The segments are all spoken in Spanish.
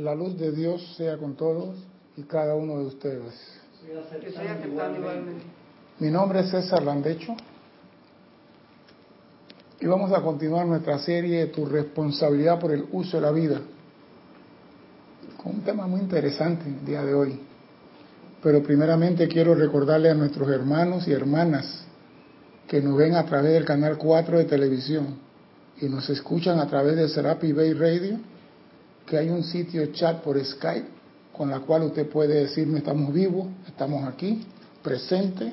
La luz de Dios sea con todos y cada uno de ustedes. Estoy aceptando igualmente. Mi nombre es César Landecho y vamos a continuar nuestra serie de Tu responsabilidad por el uso de la vida con un tema muy interesante el día de hoy. Pero primeramente quiero recordarle a nuestros hermanos y hermanas que nos ven a través del canal 4 de televisión y nos escuchan a través de Serapi Bay Radio, que hay un sitio chat por Skype con la cual usted puede decirme estamos vivos, estamos aquí, presente,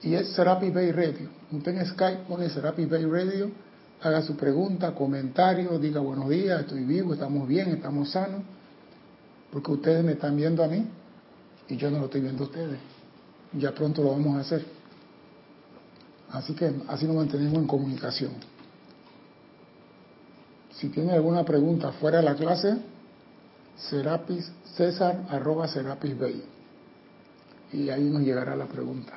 y es Serapi Bay Radio. Usted en Skype pone Serapi Bay Radio, haga su pregunta, comentario, diga buenos días, estoy vivo, estamos bien, estamos sanos, porque ustedes me están viendo a mí y yo no lo estoy viendo a ustedes. Ya pronto lo vamos a hacer. Así que así nos mantenemos en comunicación. Si tiene alguna pregunta fuera de la clase, serapis, César arroba serapis. Y ahí nos llegará la pregunta.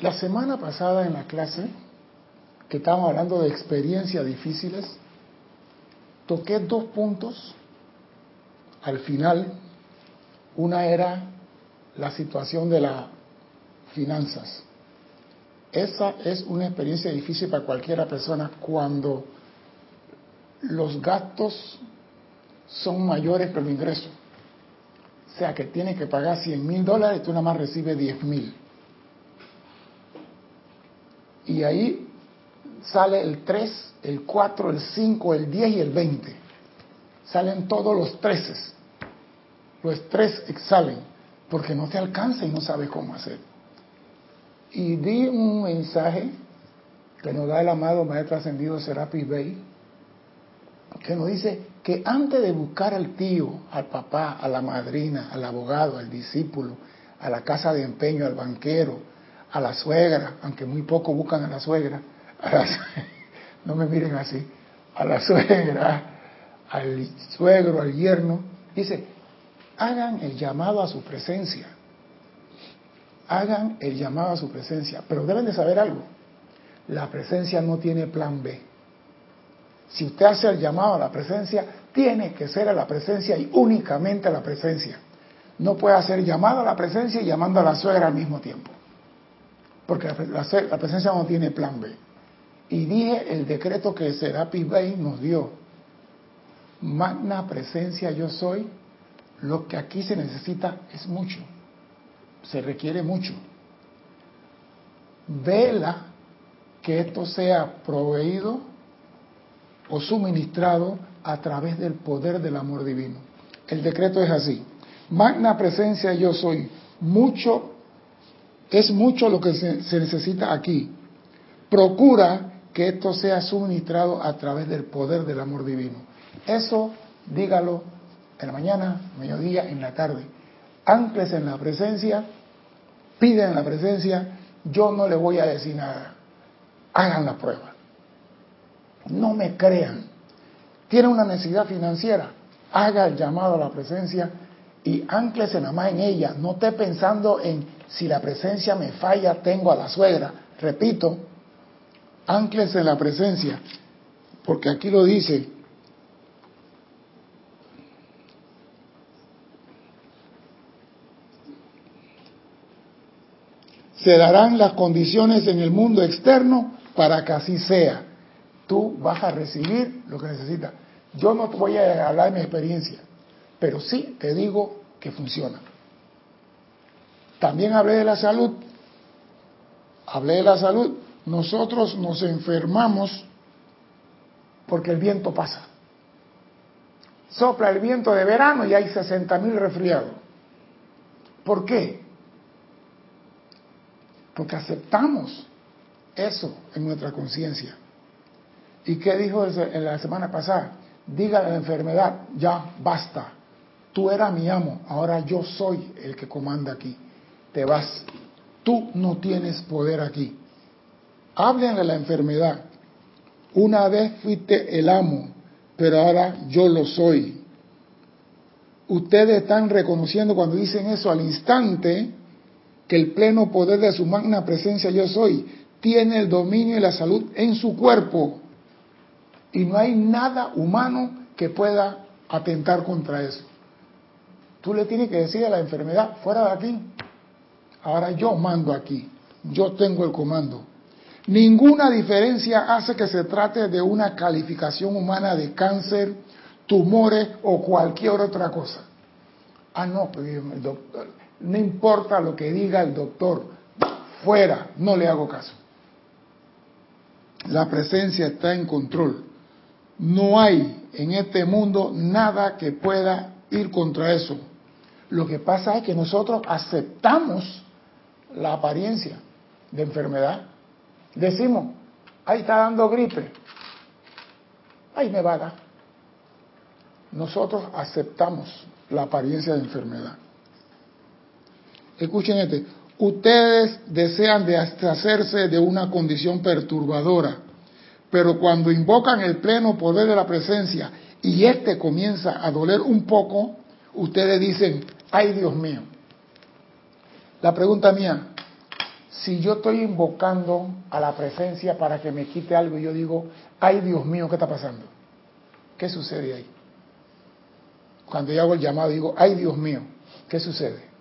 La semana pasada en la clase, que estábamos hablando de experiencias difíciles, toqué dos puntos al final. Una era la situación de las finanzas. Esa es una experiencia difícil para cualquiera persona cuando los gastos son mayores que los ingresos. O sea que tienes que pagar 100 mil dólares y tú nada más recibes 10 mil. Y ahí sale el 3, el 4, el 5, el 10 y el 20. Salen todos los 13. Los tres salen porque no te alcanza y no sabes cómo hacer. Y di un mensaje que nos da el amado Maestro Ascendido Serapis Bey, que nos dice que antes de buscar al tío, al papá, a la madrina, al abogado, al discípulo, a la casa de empeño, al banquero, a la suegra, aunque muy poco buscan a la suegra, no me miren así, a la suegra, al suegro, al yerno, dice, hagan el llamado a su presencia, hagan el llamado a su presencia, pero deben de saber algo, la presencia no tiene plan B. Si usted hace el llamado a la presencia, tiene que ser a la presencia y únicamente a la presencia. No puede hacer llamado a la presencia y llamando a la suegra al mismo tiempo porque la, presencia no tiene plan B. Y dije el decreto que Serapis Bey nos dio, magna presencia yo soy, lo que aquí se necesita es mucho, se requiere mucho. Vela que esto sea proveído o suministrado a través del poder del amor divino. El decreto es así. Magna presencia yo soy, mucho es mucho lo que se, necesita aquí. Procura que esto sea suministrado a través del poder del amor divino. Eso dígalo en la mañana, mediodía, en la tarde. Ancles en la presencia, piden la presencia, yo no le voy a decir nada. Hagan la prueba. No me crean. Tiene una necesidad financiera, haga el llamado a la presencia y anclese nada más en ella. No esté pensando en si la presencia me falla, tengo a la suegra. Repito, ancles en la presencia, porque aquí lo dice. Se darán las condiciones en el mundo externo para que así sea. Tú vas a recibir lo que necesitas. Yo no te voy a hablar de mi experiencia, pero sí te digo que funciona. También hablé de la salud. Hablé de la salud. Nosotros nos enfermamos porque el viento pasa. Sopla el viento de verano y hay 60 mil resfriados. ¿Por qué? Porque aceptamos eso en nuestra conciencia. ¿Y qué dijo en la semana pasada? Diga la enfermedad, ya basta. Tú eras mi amo, ahora yo soy el que comanda aquí te vas. Tú no tienes poder aquí. Hablen de la enfermedad. Una vez fuiste el amo, pero ahora yo lo soy. Ustedes están reconociendo cuando dicen eso al instante que el pleno poder de su magna presencia yo soy tiene el dominio y la salud en su cuerpo. Y no hay nada humano que pueda atentar contra eso. Tú le tienes que decir a la enfermedad, fuera de aquí. Ahora yo mando aquí. Yo tengo el comando. Ninguna diferencia hace que se trate de una calificación humana de cáncer, tumores o cualquier otra cosa. Ah, no, pues, doctor, no importa lo que diga el doctor, fuera, no le hago caso. La presencia está en control. No hay en este mundo nada que pueda ir contra eso. Lo que pasa es que nosotros aceptamos la apariencia de enfermedad. Decimos, ahí está dando gripe, ahí me va a dar. Nosotros aceptamos la apariencia de enfermedad. Escuchen este, ustedes desean deshacerse de una condición perturbadora, pero cuando invocan el pleno poder de la presencia y éste comienza a doler un poco, ustedes dicen, ay Dios mío. La pregunta mía, si yo estoy invocando a la presencia para que me quite algo y yo digo, ay Dios mío, ¿qué está pasando? ¿Qué sucede ahí? Cuando yo hago el llamado digo, ay Dios mío, ¿qué sucede?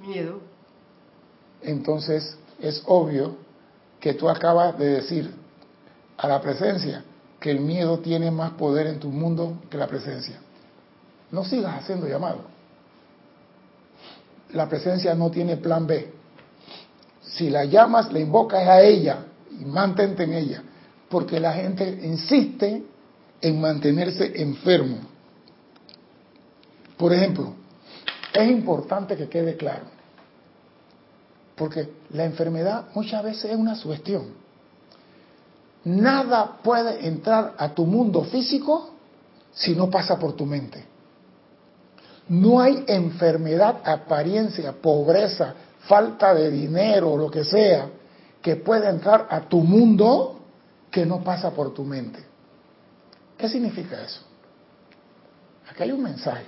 Miedo. Entonces es obvio que tú acabas de decir a la presencia que el miedo tiene más poder en tu mundo que la presencia. No sigas haciendo llamado. La presencia no tiene plan B. Si la llamas, la invocas a ella y mantente en ella, porque la gente insiste en mantenerse enfermo. Por ejemplo, es importante que quede claro, porque la enfermedad muchas veces es una sugestión. Nada puede entrar a tu mundo físico si no pasa por tu mente. No hay enfermedad, apariencia, pobreza, falta de dinero lo que sea que pueda entrar a tu mundo que no pasa por tu mente. ¿Qué significa eso? Aquí hay un mensaje.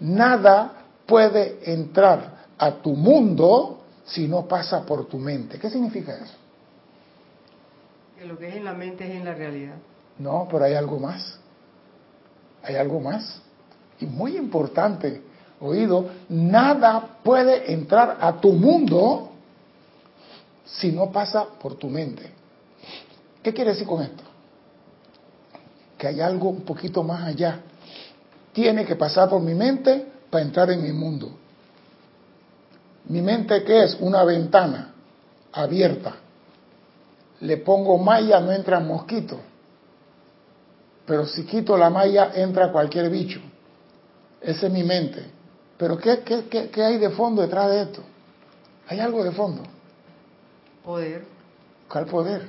Nada puede entrar a tu mundo si no pasa por tu mente. ¿Qué significa eso? Que lo que es en la mente es en la realidad. No, pero hay algo más. Hay algo más. Y muy importante, oído, nada puede entrar a tu mundo si no pasa por tu mente. ¿Qué quiere decir con esto? Que hay algo un poquito más allá tiene que pasar por mi mente para entrar en mi mundo. Mi mente qué es? Una ventana abierta. Le pongo malla, no entra mosquito. Pero si quito la malla, entra cualquier bicho. Esa es mi mente. Pero ¿qué, qué, qué, hay de fondo detrás de esto? Hay algo de fondo. Poder. ¿Cuál poder?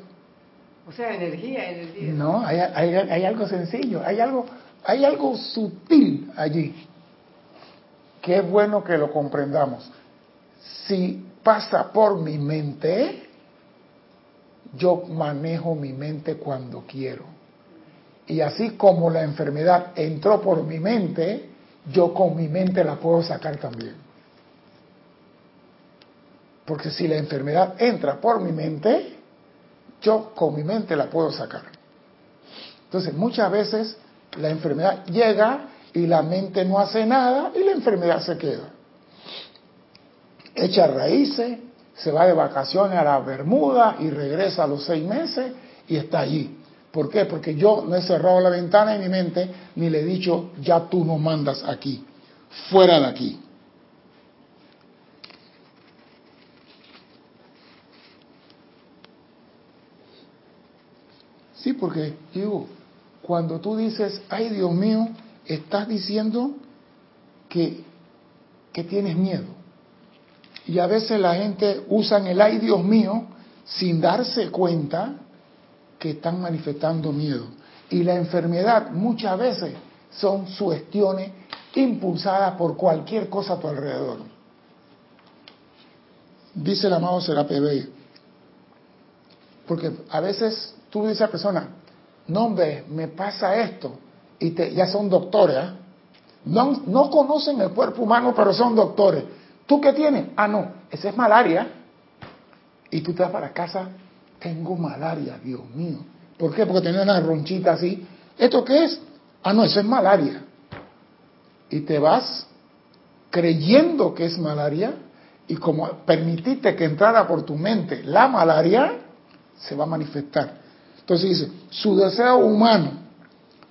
O sea, energía, energía. No, hay, hay, hay algo sencillo. Hay algo hay algo sutil allí es bueno que lo comprendamos. Si pasa por mi mente, yo manejo mi mente cuando quiero. Y así como la enfermedad entró por mi mente, yo con mi mente la puedo sacar también. Porque si la enfermedad entra por mi mente, yo con mi mente la puedo sacar. Entonces, muchas veces la enfermedad llega y la mente no hace nada y la enfermedad se queda. Echa raíces, se va de vacaciones a la Bermuda y regresa a los seis meses y está allí. ¿Por qué? Porque yo no he cerrado la ventana en mi mente ni le he dicho, ya tú no mandas aquí, fuera de aquí. Sí, porque digo, cuando tú dices, ay Dios mío, estás diciendo que, que tienes miedo. Y a veces la gente usa el ay Dios mío sin darse cuenta que están manifestando miedo. Y la enfermedad muchas veces son sugestiones impulsadas por cualquier cosa a tu alrededor. Dice el amado Serapio Porque a veces tú dices a persona, no hombre, me pasa esto, y te, ya son doctores, ¿ah? no, no conocen el cuerpo humano, pero son doctores. ¿Tú qué tienes? Ah, no, esa es malaria. Y tú te vas para casa, tengo malaria, Dios mío. ¿Por qué? Porque tenía una ronchita así. ¿Esto qué es? Ah, no, eso es malaria. Y te vas creyendo que es malaria y como permitiste que entrara por tu mente la malaria, se va a manifestar. Entonces dice, su deseo humano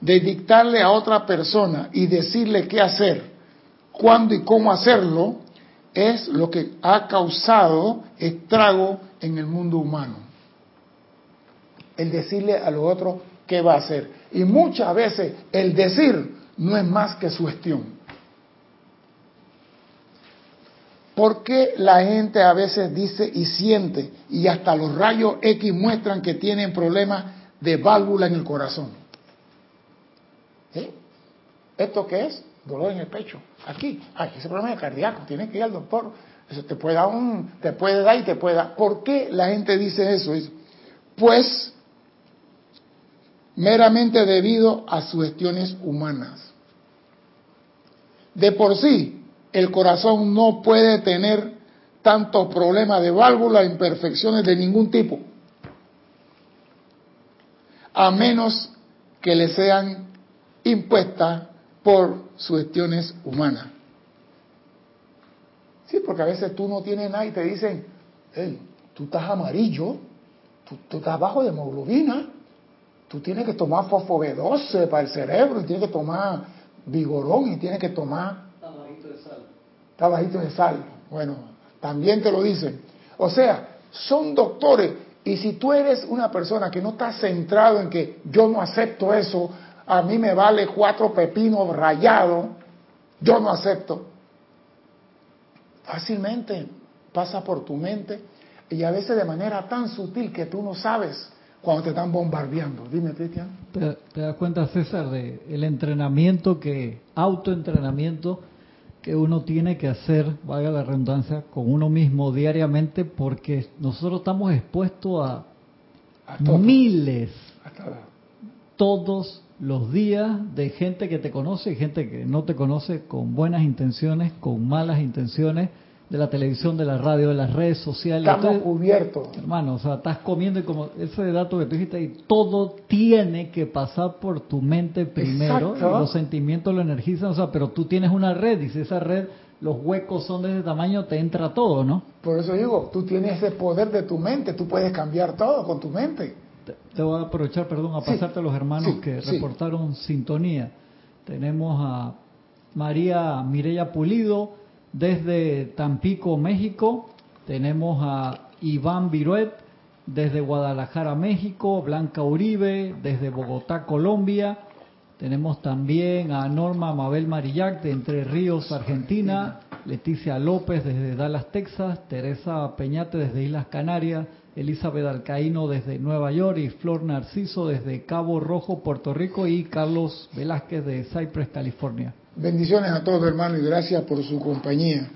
de dictarle a otra persona y decirle qué hacer, cuándo y cómo hacerlo, es lo que ha causado estrago en el mundo humano. El decirle a los otros qué va a hacer. Y muchas veces el decir no es más que su gestión. Porque la gente a veces dice y siente, y hasta los rayos X muestran que tienen problemas de válvula en el corazón? ¿Eh? ¿Esto qué es? Dolor en el pecho. Aquí, ay, ese problema es cardíaco, tienes que ir al doctor. Eso te puede dar un, te puede dar y te puede dar. ¿Por qué la gente dice eso? Pues meramente debido a sugestiones humanas. De por sí, el corazón no puede tener tantos problemas de válvula, imperfecciones de ningún tipo, a menos que le sean impuestas por sugestiones humanas. Sí, porque a veces tú no tienes nada y te dicen, hey, tú estás amarillo, tú, estás bajo de hemoglobina, tú tienes que tomar fosfo B12 para el cerebro y tienes que tomar vigorón y tienes que tomar está bajito de sal. Bueno, también te lo dicen. O sea, son doctores. Y si tú eres una persona que no está centrado en que yo no acepto eso, a mí me vale cuatro pepinos rayados, yo no acepto. Fácilmente pasa por tu mente y a veces de manera tan sutil que tú no sabes cuando te están bombardeando. Dime, Cristian. ¿Te, ¿Te, das cuenta, César, de el entrenamiento que, autoentrenamiento que uno tiene que hacer, valga la redundancia, con uno mismo diariamente porque nosotros estamos expuestos a, miles todos los días de gente que te conoce y gente que no te conoce con buenas intenciones, con malas intenciones, de la televisión, de la radio, de las redes sociales. Estamos cubiertos. Hermano, o sea, estás comiendo y como ese dato que tú dijiste ahí, todo tiene que pasar por tu mente primero. Y los sentimientos lo energizan, o sea, pero tú tienes una red y si esa red, los huecos son de ese tamaño, te entra todo, ¿no? Por eso digo, tú tienes ese poder de tu mente, tú puedes cambiar todo con tu mente. Te, voy a aprovechar, perdón, a pasarte a los hermanos que reportaron sintonía. Tenemos a María Mireya Pulido, desde Tampico, México, tenemos a Iván Viruet, desde Guadalajara, México, Blanca Uribe, desde Bogotá, Colombia. Tenemos también a Norma Mabel Marillac de Entre Ríos, Argentina, Leticia López desde Dallas, Texas, Teresa Peñate desde Islas Canarias, Elizabeth Alcaíno desde Nueva York y Flor Narciso desde Cabo Rojo, Puerto Rico y Carlos Velázquez de Cypress, California. Bendiciones a todos, hermanos, y gracias por su compañía.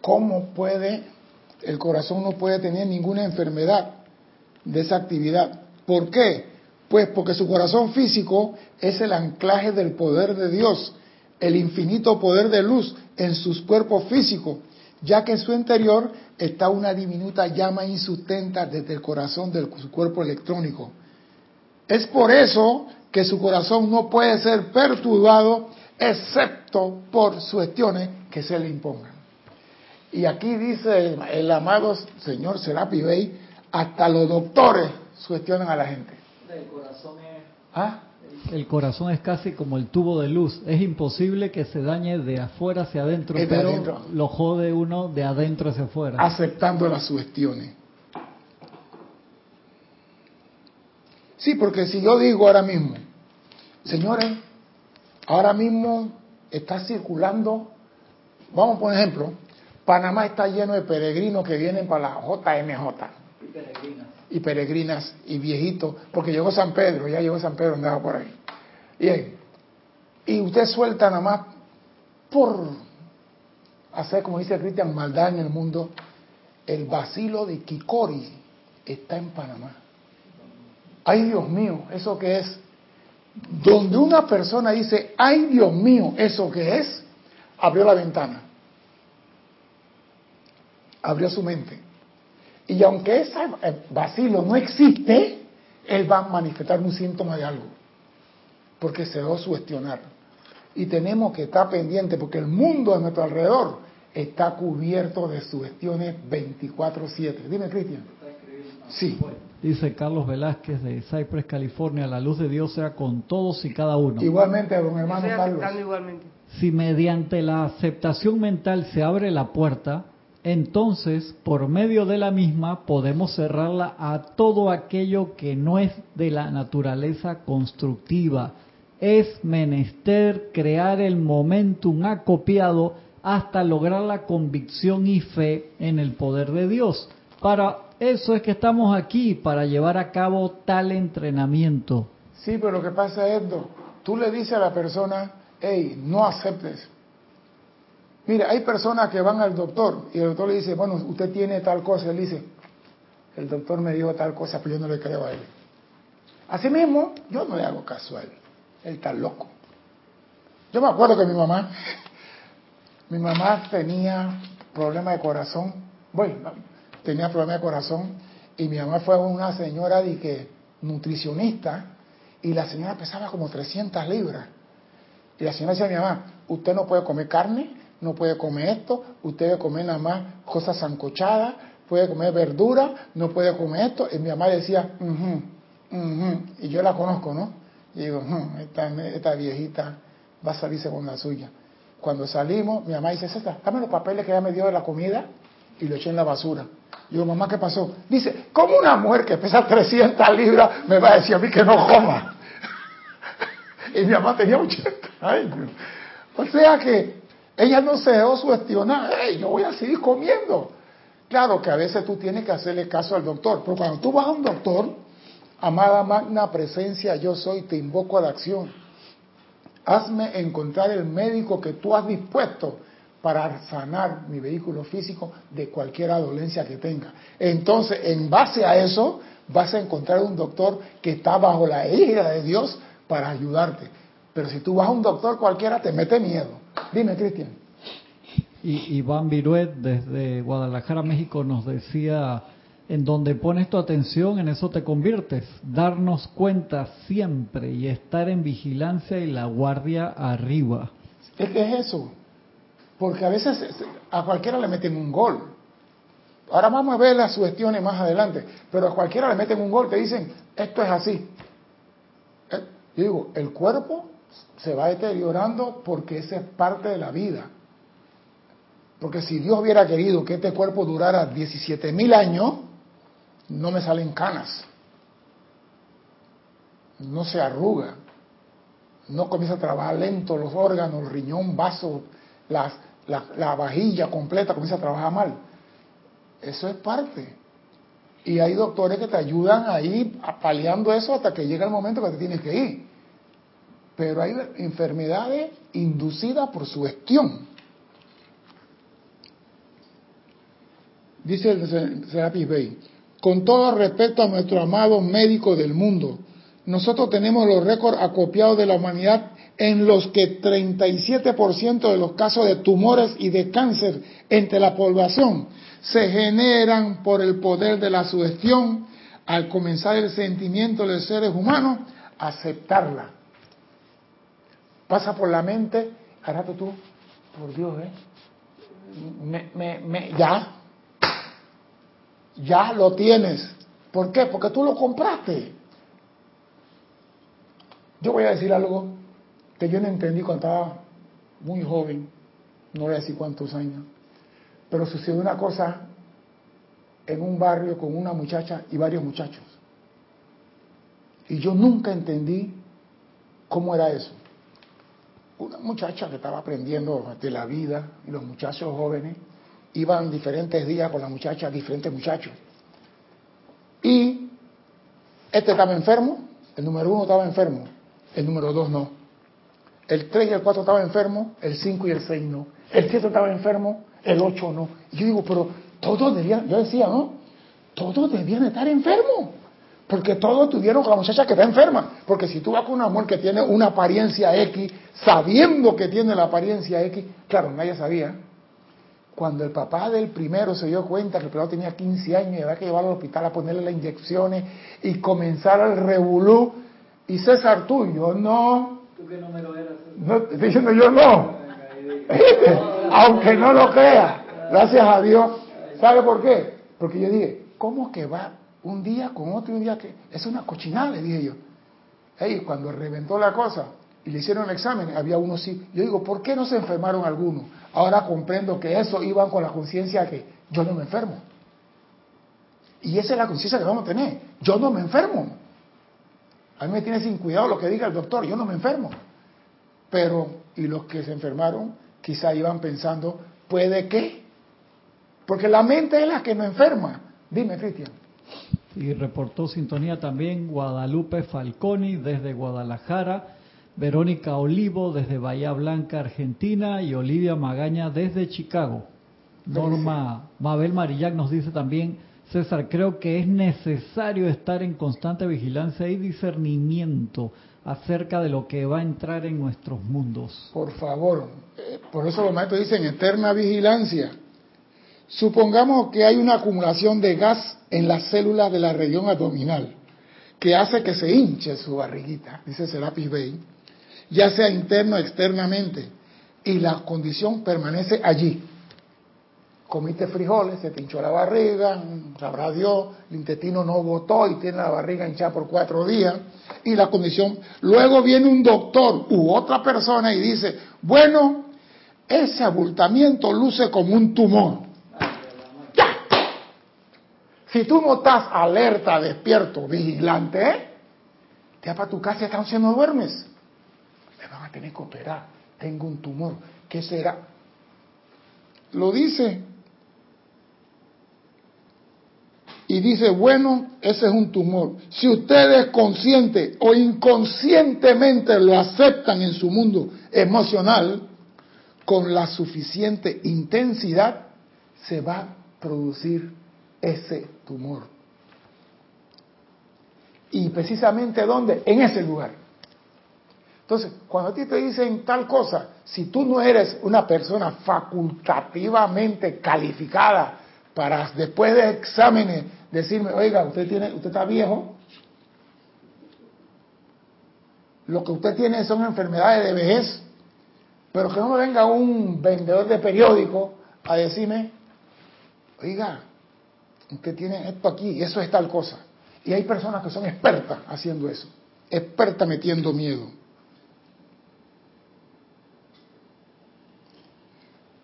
¿Cómo puede, el corazón no puede tener ninguna enfermedad de esa actividad? ¿Por qué? Pues porque su corazón físico es el anclaje del poder de Dios, el infinito poder de luz en sus cuerpos físicos, ya que en su interior está una diminuta llama insustenta desde el corazón de su cuerpo electrónico. Es por eso que su corazón no puede ser perturbado excepto por sugestiones que se le impongan. Y aquí dice el, amado señor Serapi Bey, hasta los doctores sugestionan a la gente. El corazón es... ¿Ah? El corazón es casi como el tubo de luz. Es imposible que se dañe de afuera hacia adentro, pero lo jode uno de adentro hacia afuera. Aceptando las sugestiones. Sí, porque si yo digo ahora mismo, señores, ahora mismo está circulando, vamos por ejemplo, Panamá está lleno de peregrinos que vienen para la JMJ. Y peregrinas. Y peregrinas y viejitos, porque llegó San Pedro, ya llegó San Pedro, andaba por ahí. Bien, y usted suelta nada más por hacer, como dice Cristian, maldad en el mundo, el vacilo de Kikori está en Panamá. Ay Dios mío, ¿eso qué es? Donde una persona dice, ay Dios mío, ¿eso qué es? Abrió la ventana. Abrió su mente. Y aunque ese vacilo no existe, él va a manifestar un síntoma de algo, porque se va a sugestionar. Y tenemos que estar pendientes, porque el mundo a nuestro alrededor está cubierto de sugestiones 24/7. Dime, Cristian. Sí. Dice Carlos Velázquez de Cypress, California, la luz de Dios sea con todos y cada uno. Igualmente, don hermano Carlos. Si mediante la aceptación mental se abre la puerta, entonces por medio de la misma podemos cerrarla a todo aquello que no es de la naturaleza constructiva. Es menester crear el momentum acopiado hasta lograr la convicción y fe en el poder de Dios. Para eso es que estamos aquí, para llevar a cabo tal entrenamiento. Sí, pero lo que pasa es. Tú le dices a la persona, hey, no aceptes. Mira, hay personas que van al doctor y el doctor le dice, bueno, usted tiene tal cosa. Él dice, el doctor me dijo tal cosa, pero yo no le creo a él. Así mismo, yo no le hago caso a él. Él está loco. Yo me acuerdo que mi mamá, mi mamá tenía problema de corazón. Bueno, tenía problema de corazón y mi mamá fue una señora de que nutricionista y la señora pesaba como 300 libras. Y la señora decía a mi mamá, usted no puede comer carne, no puede comer esto, usted debe comer nada más cosas zancochadas, puede comer verdura, no puede comer esto. Y mi mamá decía, y yo la conozco, ¿no? Y digo, esta, esta, viejita va a salirse con la suya. Cuando salimos, mi mamá dice, César, dame los papeles que ella me dio de la comida y lo eché en la basura. Y digo, mamá, ¿qué pasó? Dice, ¿cómo una mujer que pesa 300 libras me va a decir a mí que no coma? y mi mamá tenía 80 años. O sea que ella no se dejó sugestionar, yo voy a seguir comiendo. Claro que a veces tú tienes que hacerle caso al doctor, pero cuando tú vas a un doctor, amada magna presencia, yo soy, te invoco a la acción. Hazme encontrar el médico que tú has dispuesto para sanar mi vehículo físico de cualquier dolencia que tenga. Entonces, en base a eso, vas a encontrar un doctor que está bajo la ira de Dios para ayudarte. Pero si tú vas a un doctor cualquiera, te mete miedo. Dime, Cristian. Y Iván Viruet, desde Guadalajara, México, nos decía, en donde pones tu atención, en eso te conviertes. Darnos cuenta siempre y estar en vigilancia y la guardia arriba. Es que es eso. Porque a veces a cualquiera le meten un gol. Ahora vamos a ver las sugestiones más adelante. Pero a cualquiera le meten un gol, te dicen, esto es así. Eh, yo digo, el cuerpo se va deteriorando porque esa es parte de la vida. Porque si Dios hubiera querido que este cuerpo durara 17 mil años, no me salen canas, no se arruga, no comienza a trabajar lento los órganos, riñón, vaso, la, la vajilla completa comienza a trabajar mal. Eso es parte. Y hay doctores que te ayudan a ir paliando eso hasta que llega el momento que te tienes que ir pero hay enfermedades inducidas por su gestión. Dice el Serapis Bey, con todo respeto a nuestro amado médico del mundo, nosotros tenemos los récords acopiados de la humanidad en los que 37% de los casos de tumores y de cáncer entre la población se generan por el poder de la sugestión al comenzar el sentimiento de los seres humanos aceptarla pasa por la mente, ahora tú, por Dios, ¿eh? Me, me, me, ya, ya lo tienes. ¿Por qué? Porque tú lo compraste. Yo voy a decir algo que yo no entendí cuando estaba muy joven, no voy a decir cuántos años, pero sucedió una cosa en un barrio con una muchacha y varios muchachos. Y yo nunca entendí cómo era eso una muchacha que estaba aprendiendo de la vida y los muchachos jóvenes iban diferentes días con la muchacha, diferentes muchachos. Y este estaba enfermo, el número uno estaba enfermo, el número dos no. El tres y el cuatro estaban enfermos, el cinco y el seis no. El siete estaba enfermo, el ocho no. Y yo digo, pero todos debían, yo decía, ¿no? Todos debían estar enfermos. Porque todos tuvieron con la muchacha que está enferma. Porque si tú vas con una mujer que tiene una apariencia X, sabiendo que tiene la apariencia X, claro, nadie sabía. Cuando el papá del primero se dio cuenta que el pelado tenía 15 años y había que llevarlo al hospital a ponerle las inyecciones y comenzar el revolú, y César tú, yo no. ¿Tú qué número eras? No, diciendo yo no. Aunque no lo crea, gracias a Dios. ¿Sabe por qué? Porque yo dije, ¿cómo que va un día con otro y un día que... Es una cochinada, le dije yo. Hey, cuando reventó la cosa y le hicieron el examen, había uno sí. Yo digo, ¿por qué no se enfermaron algunos? Ahora comprendo que eso iban con la conciencia que yo no me enfermo. Y esa es la conciencia que vamos a tener. Yo no me enfermo. A mí me tiene sin cuidado lo que diga el doctor, yo no me enfermo. Pero, y los que se enfermaron, quizá iban pensando, ¿puede qué? Porque la mente es la que nos enferma. Dime, Cristian. Y reportó sintonía también Guadalupe Falconi desde Guadalajara, Verónica Olivo desde Bahía Blanca, Argentina y Olivia Magaña desde Chicago. Norma Mabel Marillac nos dice también, César, creo que es necesario estar en constante vigilancia y discernimiento acerca de lo que va a entrar en nuestros mundos. Por favor, eh, por eso los maestros dicen eterna vigilancia. Supongamos que hay una acumulación de gas en las células de la región abdominal que hace que se hinche su barriguita, dice Serapis Bey, ya sea interno o externamente, y la condición permanece allí. Comiste frijoles, se te hinchó la barriga, sabrá Dios, el intestino no botó y tiene la barriga hinchada por cuatro días, y la condición. Luego viene un doctor u otra persona y dice, bueno, ese abultamiento luce como un tumor. Si tú no estás alerta, despierto, vigilante, te vas para tu casa y noche no duermes. Te van a tener que operar. Tengo un tumor. ¿Qué será? Lo dice. Y dice, bueno, ese es un tumor. Si ustedes consciente o inconscientemente lo aceptan en su mundo emocional, con la suficiente intensidad, se va a producir ese tumor. Y precisamente dónde? En ese lugar. Entonces, cuando a ti te dicen tal cosa, si tú no eres una persona facultativamente calificada para después de exámenes decirme, oiga, usted tiene, usted está viejo, lo que usted tiene son enfermedades de vejez, pero que no me venga un vendedor de periódico a decirme, oiga, usted tiene esto aquí eso es tal cosa. Y hay personas que son expertas haciendo eso, expertas metiendo miedo.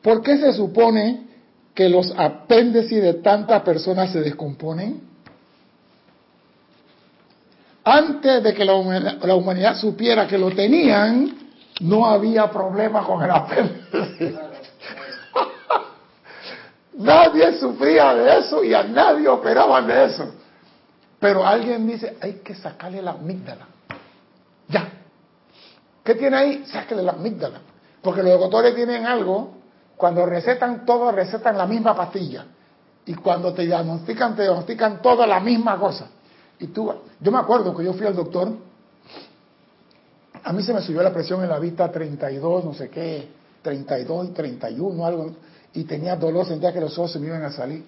¿Por qué se supone que los apéndices de tantas personas se descomponen? Antes de que la humanidad, supiera que lo tenían, no había problema con el apéndice. Nadie sufría de eso y a nadie operaban de eso. Pero alguien dice, hay que sacarle la amígdala. Ya. ¿Qué tiene ahí? Sáquele la amígdala. Porque los doctores tienen algo, cuando recetan todo, recetan la misma pastilla. Y cuando te diagnostican, te diagnostican toda la misma cosa. Y tú, yo me acuerdo que yo fui al doctor, a mí se me subió la presión en la vista 32, no sé qué, 32 y 31, algo y tenía dolor, sentía que los ojos se me iban a salir.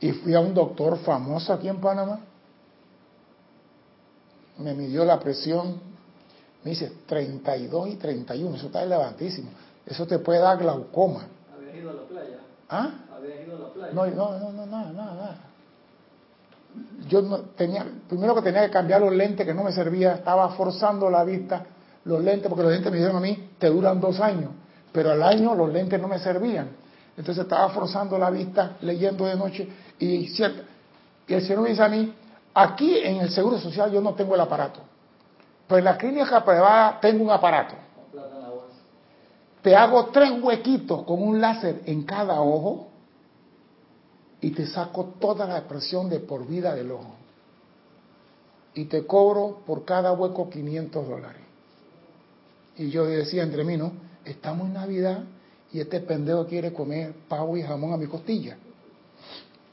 Y fui a un doctor famoso aquí en Panamá. Me midió la presión. Me dice 32 y 31, eso está elevantísimo. Eso te puede dar glaucoma. ¿Habías ido a la playa? ¿Ah? ¿Habías ido a la playa? No, no, no, no, nada, nada, nada. Yo no, tenía, primero que tenía que cambiar los lentes que no me servía, estaba forzando la vista, los lentes, porque los lentes me dijeron a mí, te duran dos años, pero al año los lentes no me servían. Entonces estaba forzando la vista, leyendo de noche, y, el Señor me dice a mí, aquí en el Seguro Social yo no tengo el aparato, pero en la clínica privada tengo un aparato. Te hago tres huequitos con un láser en cada ojo y te saco toda la presión de por vida del ojo. Y te cobro por cada hueco 500 dólares. Y yo decía entre mí, ¿no? Estamos en Navidad y este pendejo quiere comer pavo y jamón a mi costilla.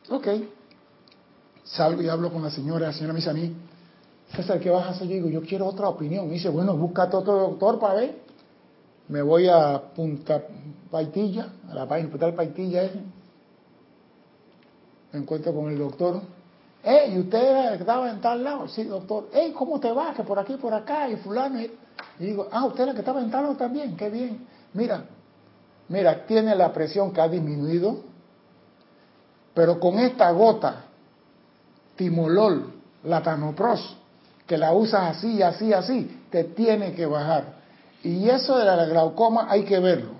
Ok. Salgo y hablo con la señora, la señora me dice a mí, César, ¿qué vas a hacer? Yo digo, yo quiero otra opinión. Me dice, bueno, búscate otro doctor para ver. me voy a Punta Paitilla, a la página hospital Paitilla, ese. me encuentro con el doctor. Eh, ¿y usted estaba en tal lado? Sí, doctor. Hey, ¿cómo te va? Que por aquí, por acá, y fulano. Y digo, ah, usted la que estaba en tal lado también, qué bien. Mira, mira, tiene la presión que ha disminuido, pero con esta gota, timolol, latanopros, que la usas así, así, así, te tiene que bajar. Y eso de la glaucoma hay que verlo.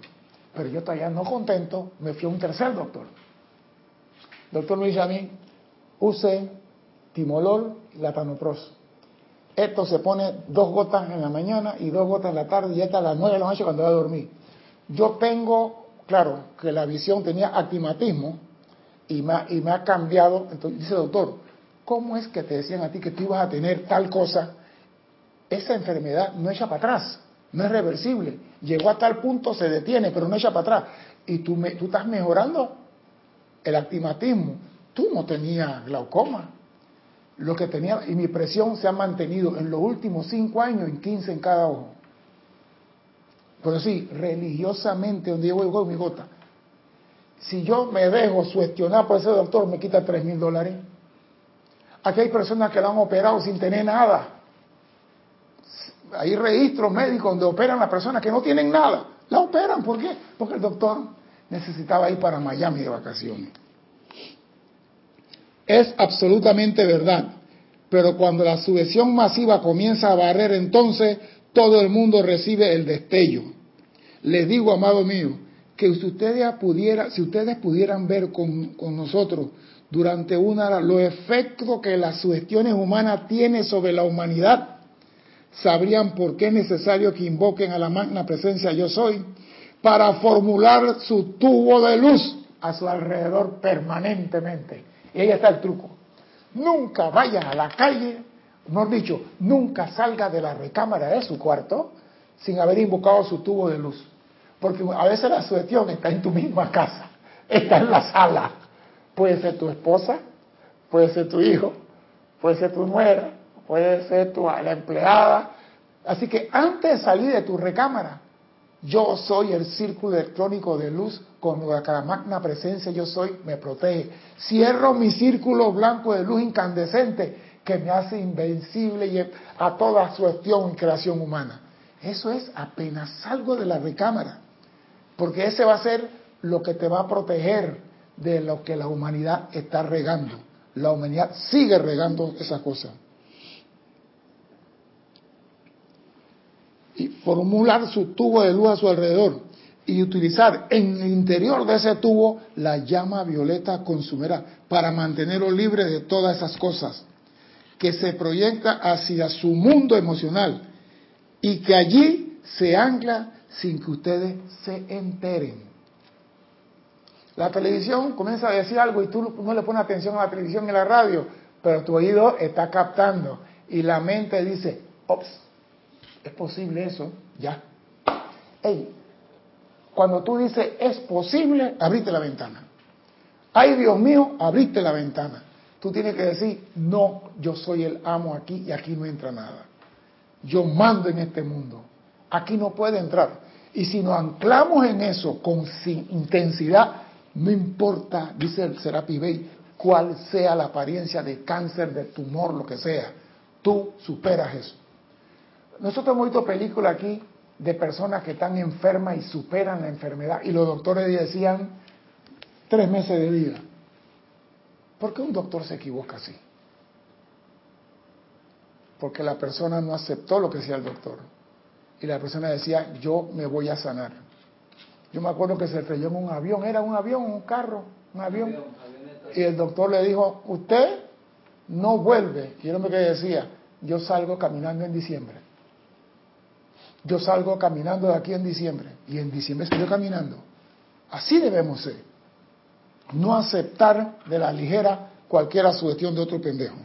Pero yo todavía no contento, me fui a un tercer doctor. doctor me dice mí, use timolol latanopros. Esto se pone dos gotas en la mañana y dos gotas en la tarde y esta a las nueve de la noche cuando va a dormir. Yo tengo, claro, que la visión tenía actimatismo y me, y me ha cambiado. Entonces dice, doctor, ¿cómo es que te decían a ti que tú ibas a tener tal cosa? Esa enfermedad no echa para atrás no es reversible. Llegó a tal punto, se detiene, pero no echa para atrás. Y tú, me, tú estás mejorando el actimatismo. Tú no tenías glaucoma. Lo que tenía, y mi presión se ha mantenido en los últimos cinco años en 15 en cada ojo. Pero sí, religiosamente, donde yo voy con mi gota. Si yo me dejo sugestionar por ese doctor, me quita tres mil dólares. Aquí hay personas que lo han operado sin tener nada hay registros médicos donde operan las personas que no tienen nada. La operan, ¿por qué? Porque el doctor necesitaba ir para Miami de vacaciones. Es absolutamente verdad, pero cuando la subvención masiva comienza a barrer, entonces todo el mundo recibe el destello. Les digo, amado mío, que si ustedes, pudiera, si ustedes pudieran ver con, nosotros durante una hora los efectos que las sugestiones humanas tienen sobre la humanidad, sabrían por qué es necesario que invoquen a la magna presencia yo soy para formular su tubo de luz a su alrededor permanentemente. Y ahí está el truco. Nunca vayan a la calle, mejor dicho, nunca salga de la recámara de su cuarto sin haber invocado su tubo de luz. Porque a veces la sugestión está en tu misma casa, está en la sala. Puede ser tu esposa, puede ser tu hijo, puede ser tu nuera, puede ser tu, la empleada. Así que antes de salir de tu recámara, yo soy el círculo electrónico de luz con la magna presencia yo soy, me protege. Cierro mi círculo blanco de luz incandescente que me hace invencible a toda suestión y creación humana. Eso es apenas salgo de la recámara, porque ese va a ser lo que te va a proteger de lo que la humanidad está regando. La humanidad sigue regando esas cosas. y formular su tubo de luz a su alrededor y utilizar en el interior de ese tubo la llama violeta consumera para mantenerlo libre de todas esas cosas que se proyecta hacia su mundo emocional y que allí se ancla sin que ustedes se enteren. La televisión comienza a decir algo y tú no le pones atención a la televisión y a la radio, pero tu oído está captando y la mente dice, ops, ¿Es posible eso? Ya. Hey, cuando tú dices es posible, abriste la ventana. Ay, Dios mío, abriste la ventana. Tú tienes que decir, no, yo soy el amo aquí y aquí no entra nada. Yo mando en este mundo. Aquí no puede entrar. Y si nos anclamos en eso con intensidad, no importa, dice el Serapi Bey, cuál sea la apariencia de cáncer, de tumor, lo que sea, tú superas eso. Nosotros hemos visto películas aquí de personas que están enfermas y superan la enfermedad y los doctores decían tres meses de vida. ¿Por qué un doctor se equivoca así? Porque la persona no aceptó lo que decía el doctor. Y la persona decía, yo me voy a sanar. Yo me acuerdo que se estrelló en un avión, era un avión, un carro, un avión. Y el doctor le dijo, usted no vuelve. Y el hombre que decía, yo salgo caminando en diciembre. Yo salgo caminando de aquí en diciembre y en diciembre estoy caminando. Así debemos ser. No aceptar de la ligera cualquier sugestión de otro pendejo.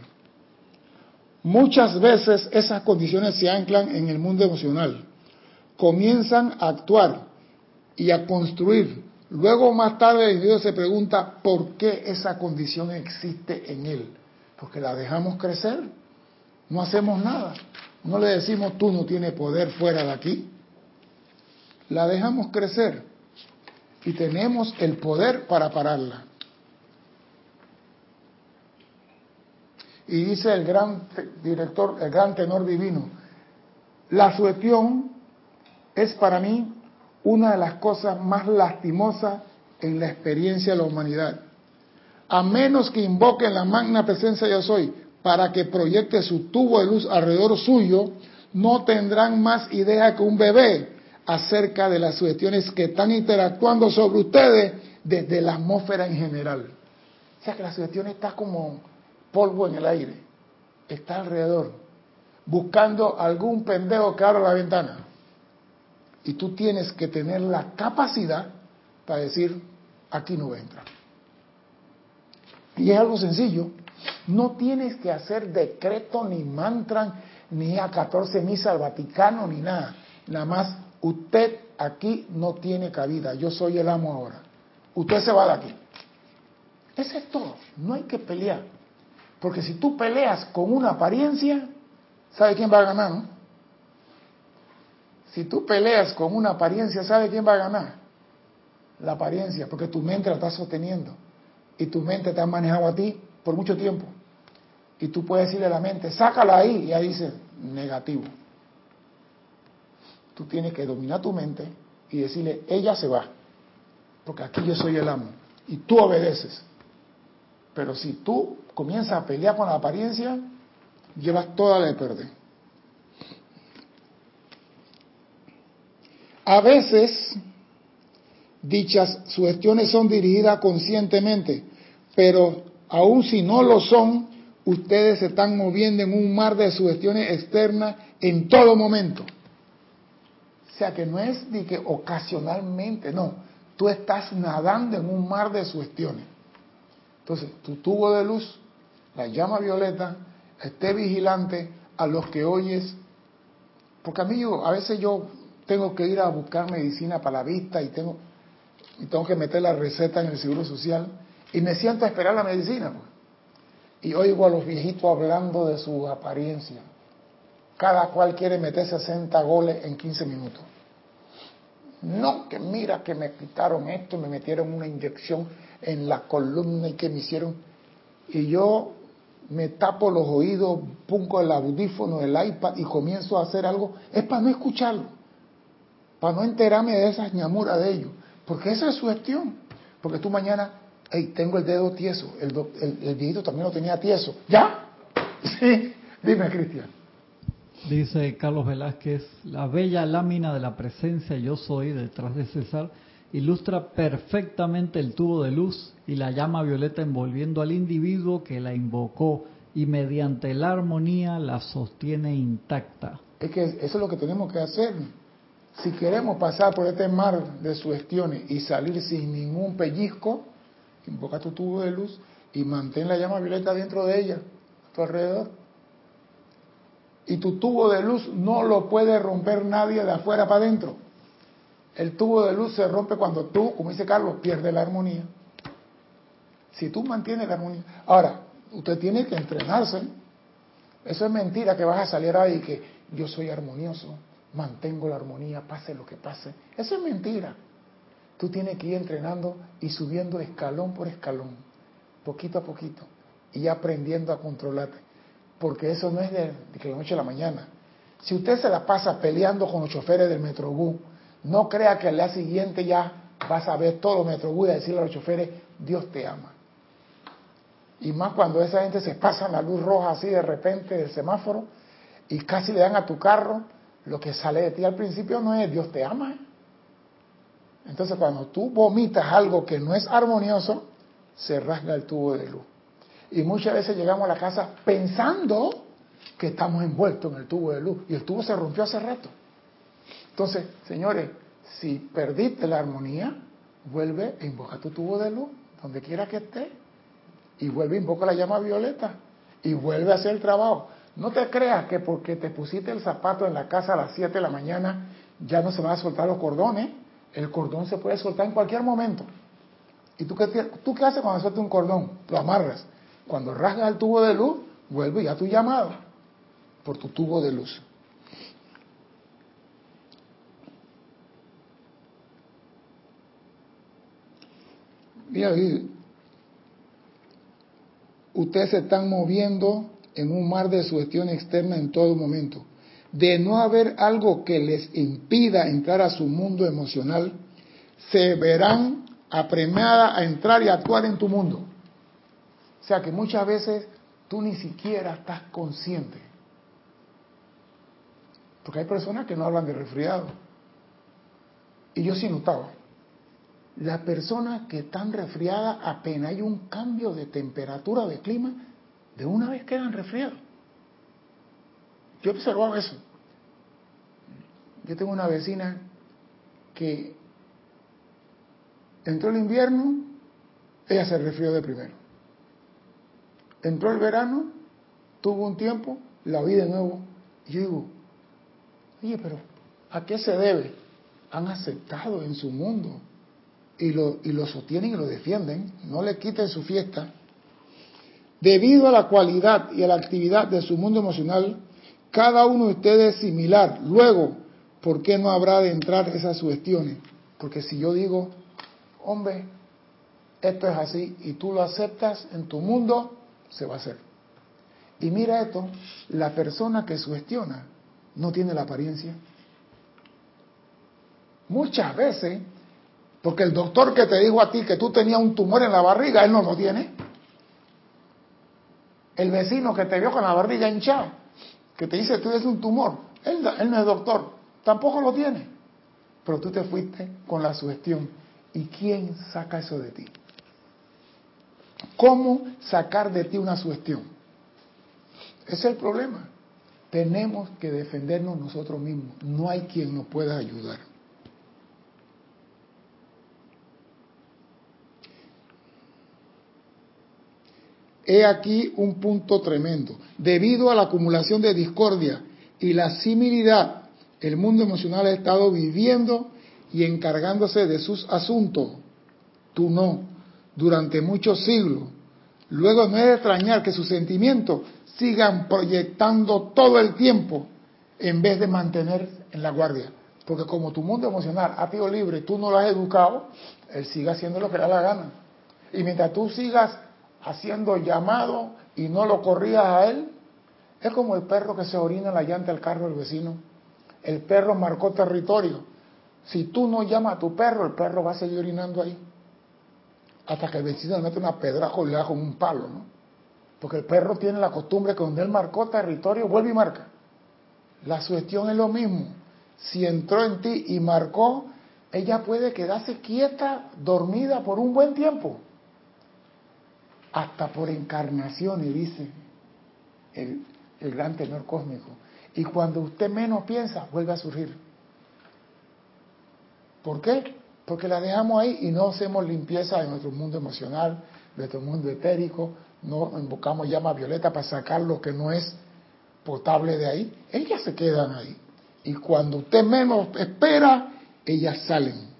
Muchas veces esas condiciones se anclan en el mundo emocional. Comienzan a actuar y a construir. Luego más tarde el individuo se pregunta por qué esa condición existe en él. Porque la dejamos crecer. No hacemos nada. No le decimos tú no tienes poder fuera de aquí. la dejamos crecer y tenemos el poder para pararla. Y dice el gran director, el gran tenor divino, la sugestión es para mí una de las cosas más lastimosas en la experiencia de la humanidad. A menos que invoquen la magna presencia yo soy para que proyecte su tubo de luz alrededor suyo, no tendrán más idea que un bebé acerca de las sugestiones que están interactuando sobre ustedes desde la atmósfera en general. O sea que la sugestión está como polvo en el aire, está alrededor, buscando algún pendejo que abra la ventana. Y tú tienes que tener la capacidad para decir, aquí no voy a entrar. Y es algo sencillo. No tienes que hacer decreto, ni mantra, ni a 14 misa al Vaticano, ni nada. Nada más, usted aquí no tiene cabida. Yo soy el amo ahora. Usted se va de aquí. Ese es todo. No hay que pelear. Porque si tú peleas con una apariencia, ¿sabe quién va a ganar? No? Si tú peleas con una apariencia, ¿sabe quién va a ganar? La apariencia, porque tu mente la está sosteniendo. Y tu mente te ha manejado a ti por mucho tiempo. Y tú puedes decirle a la mente, sácala ahí, y ahí dice, negativo. Tú tienes que dominar tu mente y decirle, ella se va, porque aquí yo soy el amo. Y tú obedeces. Pero si tú comienzas a pelear con la apariencia, llevas toda la de perder. A veces dichas sugestiones son dirigidas conscientemente, pero aun si no lo son, ustedes se están moviendo en un mar de sugestiones externas en todo momento. O sea que no es de que ocasionalmente, no, tú estás nadando en un mar de sugestiones. Entonces, tu tubo de luz, la llama violeta, esté vigilante a los que oyes, porque a mí yo, a veces yo tengo que ir a buscar medicina para la vista y tengo, y tengo que meter la receta en el Seguro Social y me siento a esperar la medicina. Pues. Y oigo a los viejitos hablando de su apariencia. Cada cual quiere meter 60 goles en 15 minutos. No, que mira que me quitaron esto, me metieron una inyección en la columna y que me hicieron. Y yo me tapo los oídos, pongo el audífono, el iPad y comienzo a hacer algo. Es para no escucharlo, para no enterarme de esas ñamuras de ellos. Porque esa es su gestión. Porque tú mañana, hey, tengo el dedo tieso, el, el, viejito también lo tenía tieso. ¿Ya? Sí, dime, Cristian. Dice Carlos Velázquez, la bella lámina de la presencia yo soy detrás de César ilustra perfectamente el tubo de luz y la llama violeta envolviendo al individuo que la invocó y mediante la armonía la sostiene intacta. Es que eso es lo que tenemos que hacer. Si queremos pasar por este mar de sugestiones y salir sin ningún pellizco, invoca tu tubo de luz y mantén la llama violeta dentro de ella, a tu alrededor. Y tu tubo de luz no lo puede romper nadie de afuera para adentro. El tubo de luz se rompe cuando tú, como dice Carlos, pierdes la armonía. Si tú mantienes la armonía. Ahora, usted tiene que entrenarse. Eso es mentira que vas a salir ahí y que yo soy armonioso, mantengo la armonía, pase lo que pase. Eso es mentira. Tú tienes que ir entrenando y subiendo escalón por escalón, poquito a poquito, y aprendiendo a controlarte porque eso no es de, que la noche a la mañana. Si usted se la pasa peleando con los choferes del Metrobús, no crea que al día siguiente ya vas a ver todo el Metrobús y a decirle a los choferes, Dios te ama. Y más cuando esa gente se pasa la luz roja así de repente del semáforo y casi le dan a tu carro, lo que sale de ti al principio no es Dios te ama. Entonces cuando tú vomitas algo que no es armonioso, se rasga el tubo de luz. Y muchas veces llegamos a la casa pensando que estamos envueltos en el tubo de luz y el tubo se rompió hace rato. Entonces, señores, si perdiste la armonía, vuelve e invoca tu tubo de luz, donde quiera que esté, y vuelve e invoca la llama violeta, y vuelve a hacer el trabajo. No te creas que porque te pusiste el zapato en la casa a las 7 de la mañana, ya no se van a soltar los cordones. El cordón se puede soltar en cualquier momento. ¿Y tú qué, tú qué haces cuando sueltas un cordón? Lo amarras. Cuando rasgas el tubo de luz, vuelve a tu llamado por tu tubo de luz. Mira, ustedes se están moviendo en un mar de sugestión externa en todo momento. De no haber algo que les impida entrar a su mundo emocional, se verán apremiada a entrar y actuar en tu mundo. O sea que muchas veces tú ni siquiera estás consciente. Porque hay personas que no hablan de resfriado. Y yo sí notaba. Las personas que están resfriadas, apenas hay un cambio de temperatura de clima, de una vez quedan resfriados. Yo he observado eso. Yo tengo una vecina que entró el invierno, ella se resfrió de primero. Entró el verano, tuvo un tiempo, la vi de nuevo. Y yo digo, oye, pero ¿a qué se debe? Han aceptado en su mundo y lo, y lo sostienen y lo defienden, no le quiten su fiesta. Debido a la cualidad y a la actividad de su mundo emocional, cada uno de ustedes es similar. Luego, ¿por qué no habrá de entrar esas sugestiones? Porque si yo digo, hombre, esto es así y tú lo aceptas en tu mundo, se va a hacer. Y mira esto, la persona que sugestiona no tiene la apariencia. Muchas veces porque el doctor que te dijo a ti que tú tenías un tumor en la barriga, él no lo tiene. El vecino que te vio con la barriga hinchada, que te dice tú tienes un tumor, él, no es doctor, tampoco lo tiene. Pero tú te fuiste con la sugestión. ¿Y quién saca eso de ti? ¿Cómo sacar de ti una sugestión? Es el problema. Tenemos que defendernos nosotros mismos. No hay quien nos pueda ayudar. He aquí un punto tremendo. Debido a la acumulación de discordia y la similidad, el mundo emocional ha estado viviendo y encargándose de sus asuntos. Tú no, durante muchos siglos. Luego no es de extrañar que sus sentimientos sigan proyectando todo el tiempo en vez de mantener en la guardia. Porque como tu mundo emocional ha sido libre, tú no lo has educado, él sigue haciendo lo que le da la gana. Y mientras tú sigas haciendo llamado y no lo corrías a él, es como el perro que se orina en la llanta del carro del vecino. El perro marcó territorio. Si tú no llamas a tu perro, el perro va a seguir orinando ahí. Hasta que el vecino le mete una pedraja y le da con un palo, ¿no? Porque el perro tiene la costumbre que donde él marcó territorio, vuelve y marca. La sugestión es lo mismo. Si entró en ti y marcó, ella puede quedarse quieta, dormida por un buen tiempo hasta por encarnaciones, dice el, gran tenor cósmico. Y cuando usted menos piensa, vuelve a surgir. ¿Por qué? Porque la dejamos ahí y no hacemos limpieza en nuestro mundo emocional, en nuestro mundo etérico, no invocamos llama violeta para sacar lo que no es potable de ahí. Ellas se quedan ahí. Y cuando usted menos espera, ellas salen.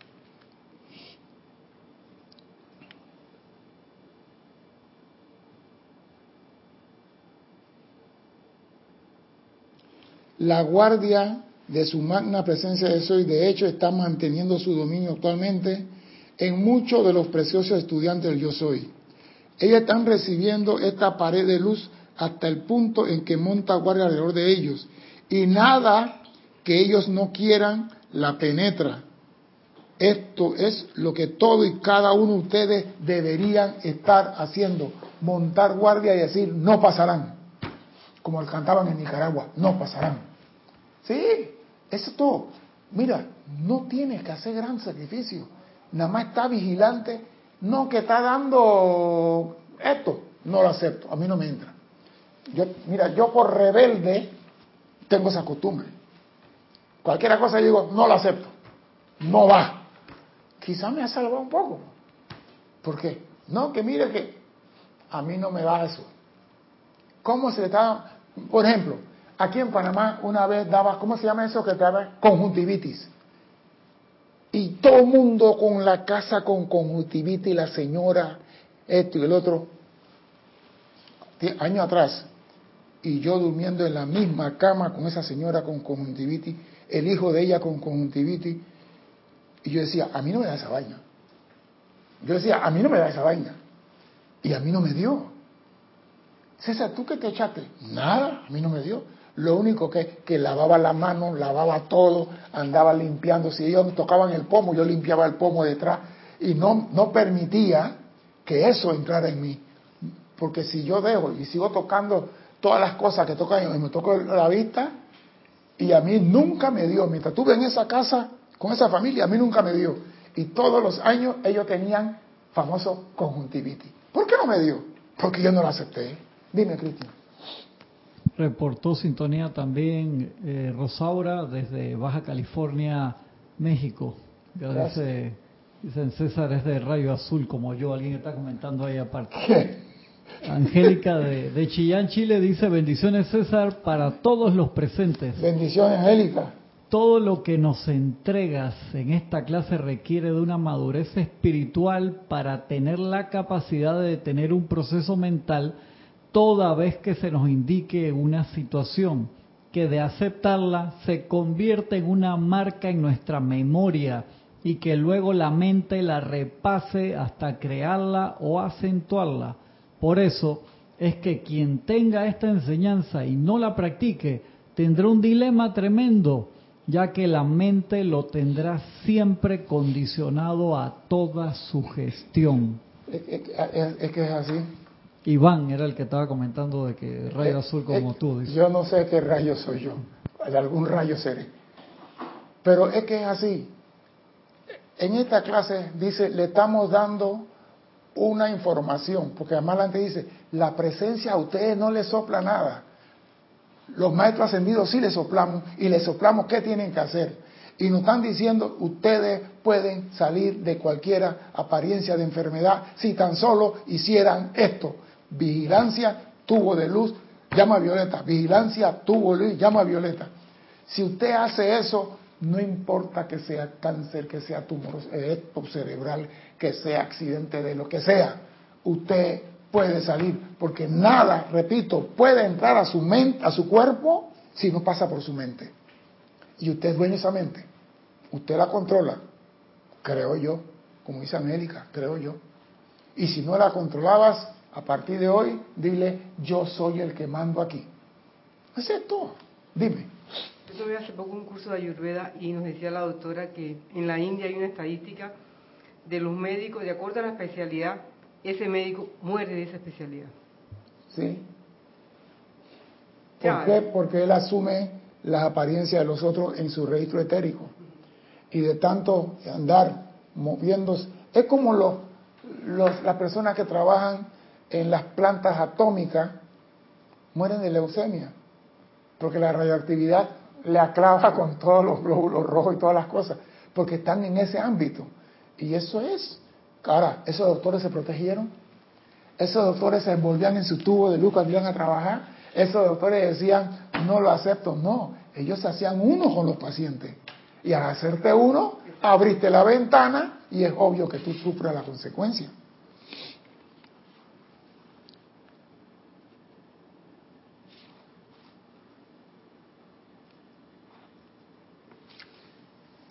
La guardia de su magna presencia de soy, de hecho, está manteniendo su dominio actualmente en muchos de los preciosos estudiantes del yo soy. Ellos están recibiendo esta pared de luz hasta el punto en que monta guardia alrededor de ellos y nada que ellos no quieran la penetra. Esto es lo que todo y cada uno de ustedes deberían estar haciendo, montar guardia y decir, no pasarán, como cantaban en Nicaragua, no pasarán. Sí, eso todo. Mira, no tienes que hacer gran sacrificio. Nada más está vigilante. No, que está dando esto. No lo acepto. A mí no me entra. Yo, mira, yo por rebelde tengo esa costumbre. Cualquier cosa yo digo, no lo acepto. No va. Quizá me ha salvado un poco. ¿Por qué? No, que mire que a mí no me va eso. ¿Cómo se le está, por ejemplo, Aquí en Panamá una vez daba, ¿cómo se llama eso que daba? Conjuntivitis. Y todo el mundo con la casa con conjuntivitis, la señora, esto y el otro. Años atrás, y yo durmiendo en la misma cama con esa señora con conjuntivitis, el hijo de ella con conjuntivitis, y yo decía, a mí no me da esa vaina. Yo decía, a mí no me da esa vaina. Y a mí no me dio. César, ¿tú qué te echaste? Nada, a mí no me dio. Lo único que, que lavaba la mano, lavaba todo, andaba limpiando. Si ellos me tocaban el pomo, yo limpiaba el pomo detrás. Y no, no permitía que eso entrara en mí. Porque si yo dejo y sigo tocando todas las cosas que tocan me toco la vista, y a mí nunca me dio. Mientras estuve en esa casa, con esa familia, a mí nunca me dio. Y todos los años ellos tenían famoso conjuntivitis. ¿Por qué no me dio? Porque yo no lo acepté. Dime, Cristian. Reportó sintonía también eh, Rosaura desde Baja California, México. Dice, dicen César es de rayo azul como yo, alguien está comentando ahí aparte. Angélica de, de, Chillán, Chile dice bendiciones César para todos los presentes. Bendiciones Angélica. Todo lo que nos entregas en esta clase requiere de una madurez espiritual para tener la capacidad de tener un proceso mental toda vez que se nos indique una situación que de aceptarla se convierte en una marca en nuestra memoria y que luego la mente la repase hasta crearla o acentuarla. Por eso es que quien tenga esta enseñanza y no la practique tendrá un dilema tremendo, ya que la mente lo tendrá siempre condicionado a toda su gestión. Es, que es así. Iván era el que estaba comentando de que rayo azul como tú. Dices. Yo no sé qué rayo soy yo, de algún rayo seré. Pero es que es así. En esta clase dice, le estamos dando una información, porque además la gente dice, la presencia a ustedes no les sopla nada. Los maestros ascendidos sí les soplamos y les soplamos qué tienen que hacer. Y nos están diciendo, ustedes pueden salir de cualquier apariencia de enfermedad si tan solo hicieran esto. Vigilancia, tubo de luz, llama violeta. Vigilancia, tubo de luz, llama violeta. Si usted hace eso, no importa que sea cáncer, que sea tumor cerebral, que sea accidente de lo que sea, usted puede salir, porque nada, repito, puede entrar a su mente, a su cuerpo, si no pasa por su mente. Y usted es dueño de esa mente. Usted la controla, creo yo, como dice América, creo yo. Y si no la controlabas, a partir de hoy, dile, yo soy el que mando aquí. Es esto. Dime. Yo tuve hace poco un curso de Ayurveda y nos decía la doctora que en la India hay una estadística de los médicos, de acuerdo a la especialidad, ese médico muere de esa especialidad. Sí. ¿Por qué? Porque él asume las apariencias de los otros en su registro etérico. Y de tanto andar moviéndose. Es como los, los, las personas que trabajan en las plantas atómicas mueren de leucemia. Porque la radioactividad le aclava con todos los glóbulos rojos y todas las cosas. Porque están en ese ámbito. Y eso es. Ahora, esos doctores se protegieron. Esos doctores se envolvían en su tubo de luz cuando iban a trabajar. Esos doctores decían, no lo acepto. No, ellos se hacían uno con los pacientes. Y al hacerte uno, abriste la ventana y es obvio que tú sufres la consecuencia.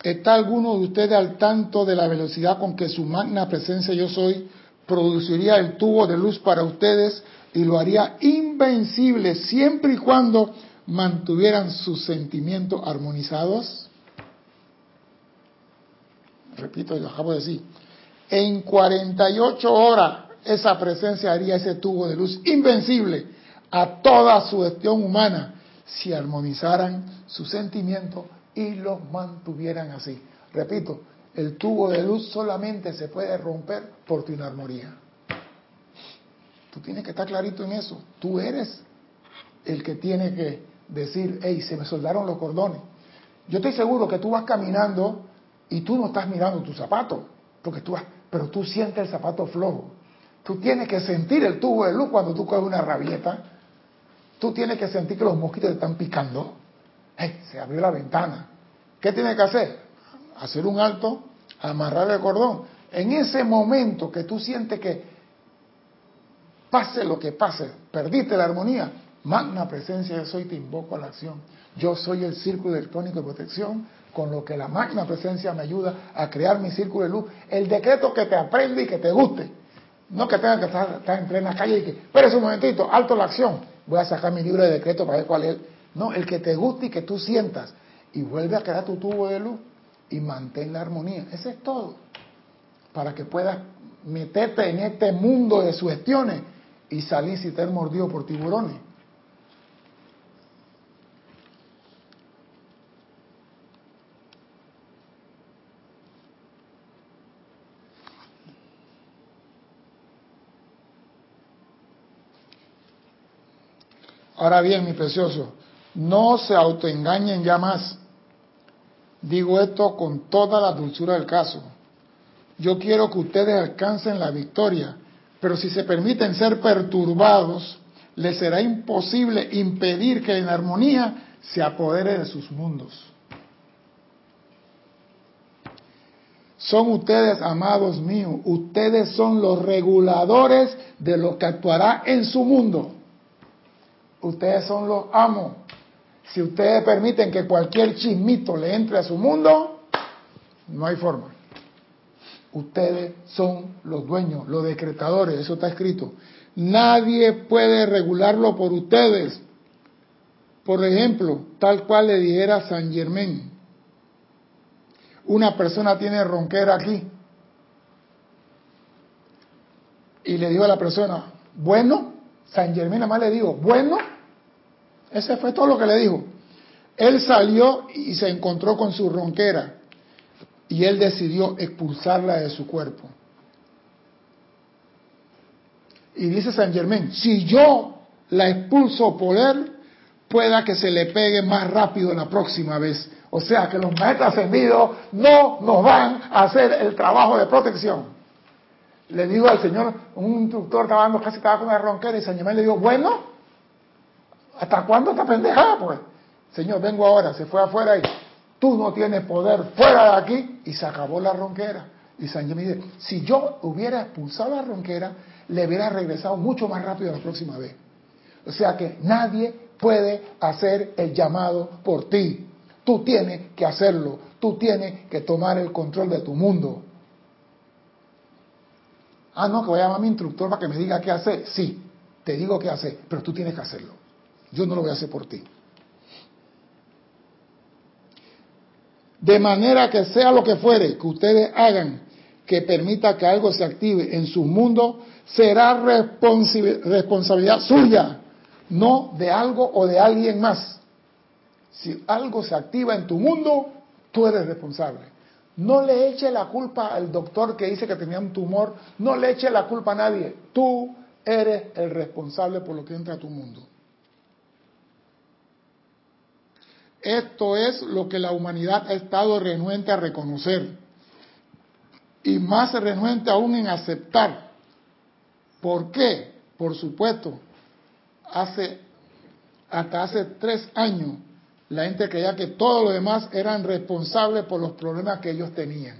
¿Está alguno de ustedes al tanto de la velocidad con que su magna presencia yo soy produciría el tubo de luz para ustedes y lo haría invencible siempre y cuando mantuvieran sus sentimientos armonizados? Repito, lo acabo de decir. En 48 horas esa presencia haría ese tubo de luz invencible a toda su gestión humana si armonizaran sus sentimientos y los mantuvieran así. Repito, el tubo de luz solamente se puede romper por tu inarmonía. Tú tienes que estar clarito en eso. Tú eres el que tiene que decir, hey, se me soldaron los cordones. Yo estoy seguro que tú vas caminando y tú no estás mirando tu zapato, porque tú pero tú sientes el zapato flojo. Tú tienes que sentir el tubo de luz cuando tú coges una rabieta. Tú tienes que sentir que los mosquitos te están picando se abrió la ventana. ¿Qué tiene que hacer? Hacer un alto, amarrar el cordón. En ese momento que tú sientes que pase lo que pase, perdiste la armonía, magna presencia de soy, te invoco a la acción. Yo soy el círculo electrónico de protección, con lo que la máxima presencia me ayuda a crear mi círculo de luz. El decreto que te aprende y que te guste. No que tenga que estar, en plena calle y que, espérese un momentito, alto la acción. Voy a sacar mi libro de decreto para ver cuál es. No, el que te guste y que tú sientas. Y vuelve a crear tu tubo de luz y mantén la armonía. Ese es todo. Para que puedas meterte en este mundo de sugestiones y salir sin ser mordido por tiburones. Ahora bien, mi precioso, no se autoengañen ya más. Digo esto con toda la dulzura del caso. Yo quiero que ustedes alcancen la victoria, pero si se permiten ser perturbados, les será imposible impedir que en armonía se apodere de sus mundos. Son ustedes, amados míos, ustedes son los reguladores de lo que actuará en su mundo. Ustedes son los amos. Si ustedes permiten que cualquier chismito le entre a su mundo, no hay forma. Ustedes son los dueños, los decretadores, eso está escrito. Nadie puede regularlo por ustedes. Por ejemplo, tal cual le dijera San Germán, una persona tiene ronquera aquí y le dijo a la persona, bueno, San Germán nada le dijo, bueno, ese fue todo lo que le dijo. Él salió y se encontró con su ronquera y él decidió expulsarla de su cuerpo. Y dice San Germán, si yo la expulso por él, pueda que se le pegue más rápido la próxima vez. O sea que los maestros ascendidos no nos van a hacer el trabajo de protección. Le digo al Señor, un instructor estaba casi estaba con una ronquera y San Germán le dijo, bueno, ¿Hasta cuándo esta pendejada, pues? Señor, vengo ahora, se fue afuera y tú no tienes poder, fuera de aquí, y se acabó la ronquera. Y San Germán dice, si yo hubiera expulsado la ronquera, le hubiera regresado mucho más rápido la próxima vez. O sea que nadie puede hacer el llamado por ti. Tú tienes que hacerlo. Tú tienes que tomar el control de tu mundo. Ah, no, que voy a llamar a mi instructor para que me diga qué hacer. Sí, te digo qué hacer, pero tú tienes que hacerlo. Yo no lo voy a hacer por ti. De manera que sea lo que fuere que ustedes hagan que permita que algo se active en su mundo, será responsabilidad suya, no de algo o de alguien más. Si algo se activa en tu mundo, tú eres responsable. No le eche la culpa al doctor que dice que tenía un tumor, no le eche la culpa a nadie. Tú eres el responsable por lo que entra a tu mundo. Esto es lo que la humanidad ha estado renuente a reconocer y más renuente aún en aceptar. ¿Por qué? Por supuesto, hace hasta hace tres años la gente creía que todos los demás eran responsables por los problemas que ellos tenían.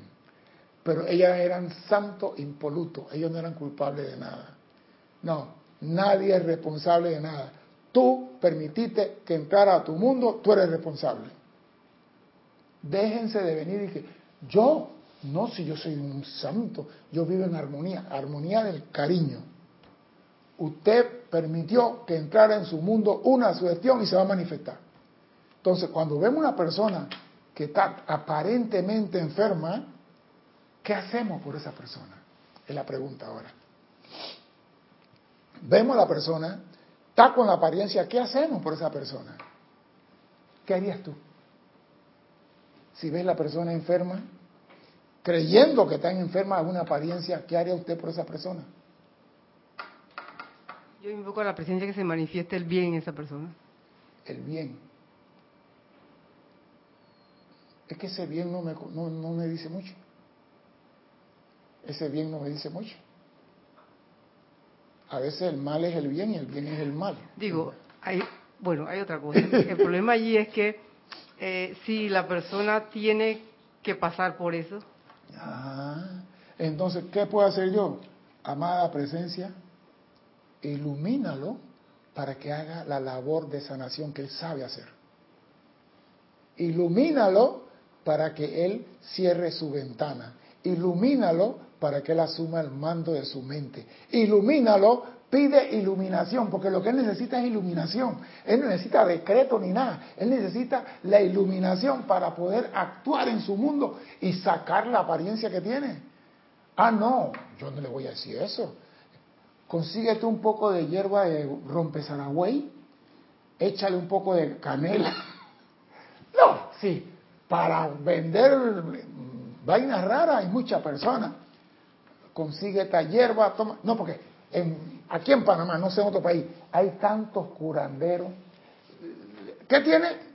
Pero ellos eran santos impolutos, ellos no eran culpables de nada. No, nadie es responsable de nada. Tú permitiste que entrara a tu mundo, tú eres responsable. Déjense de venir y que yo, no si yo soy un santo, yo vivo en armonía, armonía del cariño. Usted permitió que entrara en su mundo una sugestión y se va a manifestar. Entonces, cuando vemos una persona que está aparentemente enferma, ¿qué hacemos por esa persona? Es la pregunta ahora. Vemos a la persona está con la apariencia, ¿qué hacemos por esa persona? ¿Qué harías tú? Si ves la persona enferma, creyendo que está enferma alguna apariencia, ¿qué haría usted por esa persona? Yo invoco a la presencia que se manifieste el bien en esa persona. El bien. Es que ese bien no me, no me dice mucho. Ese bien no me dice mucho a veces el mal es el bien y el bien es el mal. Digo, hay, bueno, hay otra cosa. El problema allí es que eh, si la persona tiene que pasar por eso. Ah, entonces, ¿qué puedo hacer yo? Amada presencia, ilumínalo para que haga la labor de sanación que él sabe hacer. Ilumínalo para que él cierre su ventana. Ilumínalo para que él asuma el mando de su mente. Ilumínalo, pide iluminación, porque lo que él necesita es iluminación. Él no necesita decreto ni nada. Él necesita la iluminación para poder actuar en su mundo y sacar la apariencia que tiene. Ah, no, yo no le voy a decir eso. Consíguete un poco de hierba de rompezaragüey, échale un poco de canela. No, sí, para vender vainas raras hay muchas personas. Consigue esta hierba, toma. No, porque aquí en Panamá, no sé en otro país, hay tantos curanderos. ¿Qué tiene?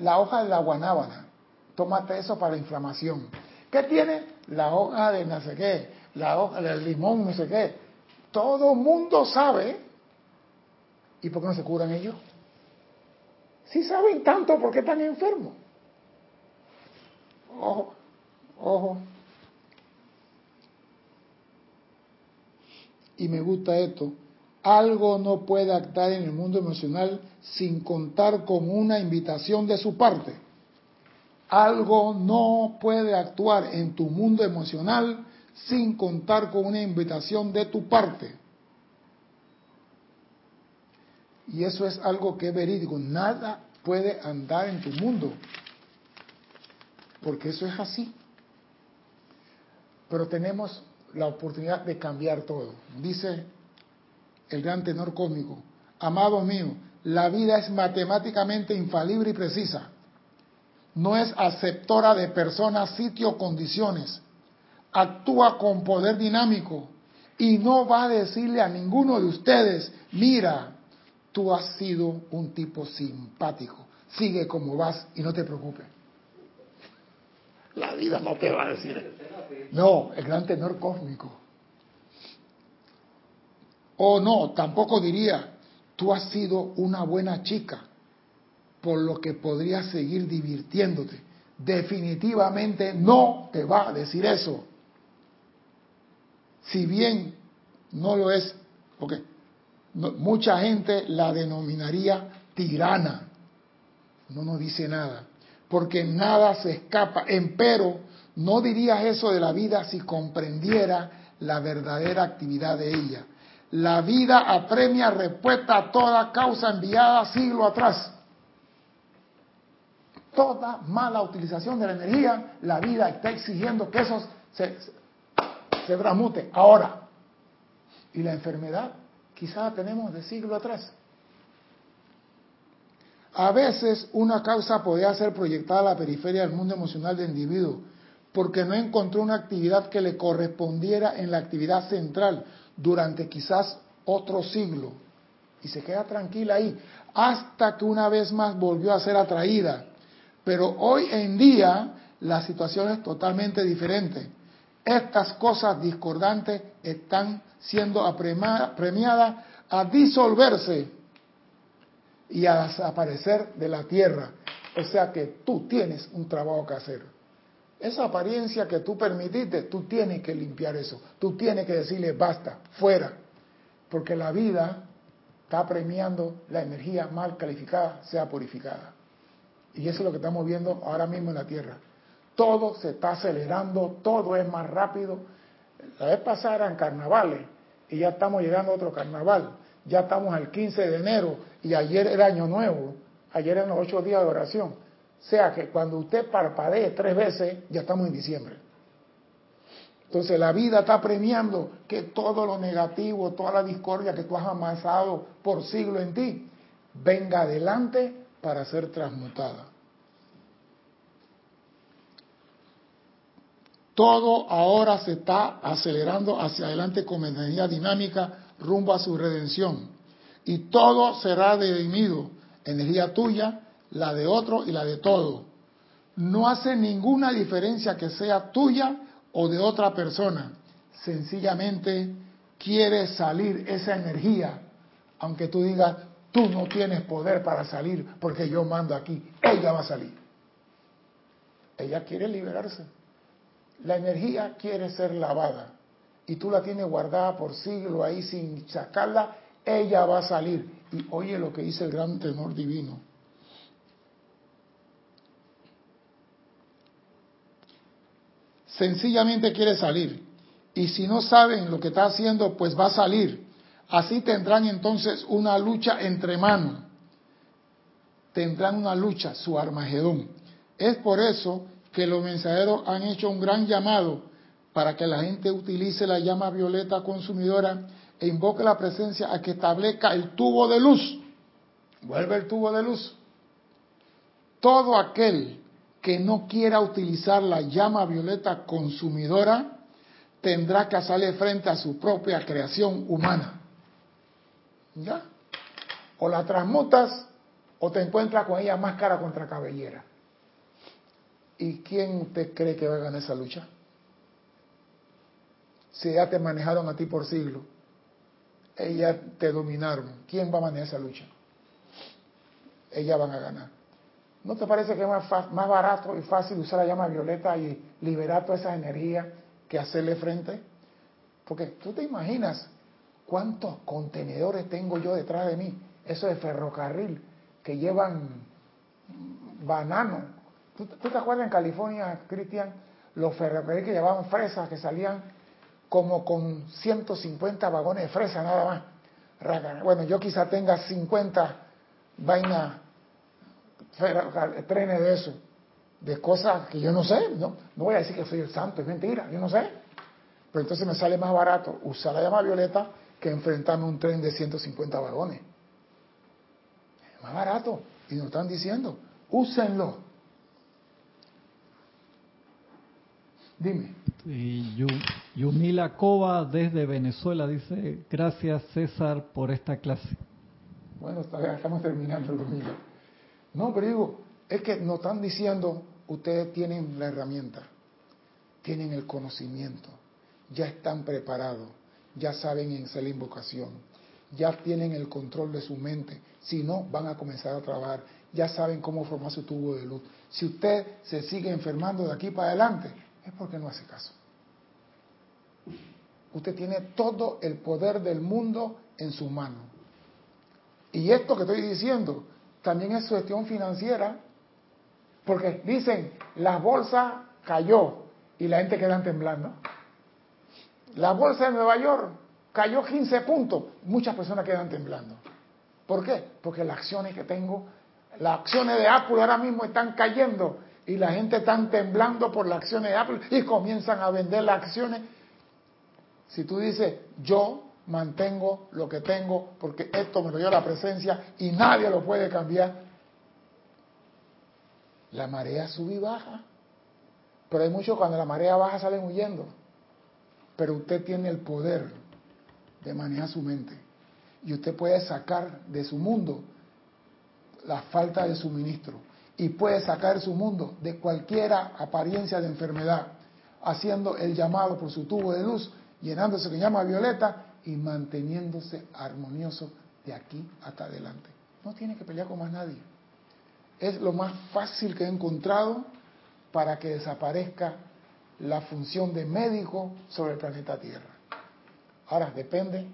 La hoja de la guanábana. Tómate eso para la inflamación. ¿Qué tiene? La hoja de no sé qué, la hoja del limón, no sé qué. Todo mundo sabe. ¿Y por qué no se curan ellos? Si saben tanto, ¿por qué están enfermos? Ojo, ojo. Y me gusta esto. Algo no puede actuar en el mundo emocional sin contar con una invitación de su parte. Algo no puede actuar en tu mundo emocional sin contar con una invitación de tu parte. Y eso es algo que es verídico. Nada puede andar en tu mundo porque eso es así. Pero tenemos la oportunidad de cambiar todo. Dice el gran tenor cósmico, amado mío, la vida es matemáticamente infalible y precisa. No es aceptora de personas, sitios, condiciones. Actúa con poder dinámico y no va a decirle a ninguno de ustedes, mira, tú has sido un tipo simpático, sigue como vas y no te preocupes. La vida no te va a decir. No, el gran tenor cósmico. O no, tampoco diría, tú has sido una buena chica, por lo que podrías seguir divirtiéndote. Definitivamente no te va a decir eso. Si bien no lo es, porque mucha gente la denominaría tirana. No nos dice nada porque nada se escapa. Empero, no dirías eso de la vida si comprendiera la verdadera actividad de ella. La vida apremia respuesta a toda causa enviada siglo atrás. Toda mala utilización de la energía, la vida está exigiendo que eso se, se ahora. Y la enfermedad, quizás tenemos de siglo atrás. A veces una causa podía ser proyectada a la periferia del mundo emocional del individuo porque no encontró una actividad que le correspondiera en la actividad central durante quizás otro siglo. Y se queda tranquila ahí hasta que una vez más volvió a ser atraída. Pero hoy en día la situación es totalmente diferente. Estas cosas discordantes están siendo apremiadas a disolverse y a desaparecer de la tierra. O sea que tú tienes un trabajo que hacer. Esa apariencia que tú permitiste, tú tienes que limpiar eso. Tú tienes que decirle basta, fuera. Porque la vida está premiando la energía mal calificada, sea purificada. Y eso es lo que estamos viendo ahora mismo en la Tierra. Todo se está acelerando, todo es más rápido. La vez pasada eran carnavales y ya estamos llegando a otro carnaval ya estamos al 15 de enero y ayer era año nuevo, ayer eran los ocho días de oración. Sea que cuando usted parpadee tres veces, ya estamos en diciembre. Entonces la vida está premiando que todo lo negativo, toda la discordia que tú has amasado por siglo en ti, venga adelante para ser transmutada. Todo ahora se está acelerando hacia adelante con energía dinámica rumbo a su redención. Y todo será redimido, energía tuya, la de otro y la de todo. No hace ninguna diferencia que sea tuya o de otra persona. Sencillamente quiere salir esa energía, aunque tú digas, tú no tienes poder para salir porque yo mando aquí, ella va a salir. Ella quiere liberarse. La energía quiere ser lavada y tú la tienes guardada por siglo ahí sin sacarla, ella va a salir. Y oye lo que dice el gran tenor divino. Sencillamente quiere salir. Y si no saben lo que está haciendo, pues va a salir. Así tendrán entonces una lucha entre manos. Tendrán una lucha, su Armagedón. Es por eso que los mensajeros han hecho un gran llamado para que la gente utilice la llama violeta consumidora e invoque la presencia a que establezca el tubo de luz. Vuelve el tubo de luz. Todo aquel que no quiera utilizar la llama violeta consumidora tendrá que hacerle frente a su propia creación humana. ¿Ya? O la transmutas o te encuentras con ella máscara contra cabellera. ¿Y quién te cree que va a ganar esa lucha? Si ya te manejaron a ti por siglos, ellas te dominaron, ¿quién va a manejar esa lucha? Ellas van a ganar. ¿No te parece que es más, barato y fácil usar la llama violeta y liberar toda esa energía que hacerle frente? Porque tú te imaginas cuántos contenedores tengo yo detrás de mí, eso de ferrocarril, que llevan banano. ¿Tú, te acuerdas en California, Cristian, los ferrocarriles que llevaban fresas, que salían como con 150 vagones de fresa nada más? Bueno, yo quizá tenga 50 vainas trenes de eso, de cosas que yo no sé, ¿no? No voy a decir que soy el santo, es mentira, yo no sé. Pero entonces me sale más barato usar la llama violeta que enfrentarme a un tren de 150 vagones. Es más barato. Y nos están diciendo, úsenlo. Dime. Y Yumila Cova desde Venezuela dice, gracias César por esta clase. Bueno, estamos terminando, Yumila. No, pero digo, es que nos están diciendo, ustedes tienen la herramienta, tienen el conocimiento, ya están preparados, ya saben en hacer la invocación, ya tienen el control de su mente, si no, van a comenzar a trabajar, ya saben cómo formar su tubo de luz. Si usted se sigue enfermando de aquí para adelante, es porque no hace caso. Usted tiene todo el poder del mundo en su mano. Y esto que estoy diciendo, también es su gestión financiera, porque dicen, la bolsa cayó y la gente queda temblando. La bolsa de Nueva York cayó 15 puntos, muchas personas quedan temblando. ¿Por qué? Porque las acciones que tengo, las acciones de Apple ahora mismo están cayendo y la gente está temblando por las acciones de Apple y comienzan a vender las acciones. Si tú dices, yo mantengo lo que tengo porque esto me lo dio la presencia y nadie lo puede cambiar. La marea sube y baja. Pero hay muchos cuando la marea baja salen huyendo. Pero usted tiene el poder de manejar su mente. Y usted puede sacar de su mundo la falta de suministro. Y puede sacar su mundo de cualquier apariencia de enfermedad, haciendo el llamado por su tubo de luz, llenándose que llama violeta y manteniéndose armonioso de aquí hasta adelante. No tiene que pelear con más nadie. Es lo más fácil que he encontrado para que desaparezca la función de médico sobre el planeta Tierra. Ahora, depende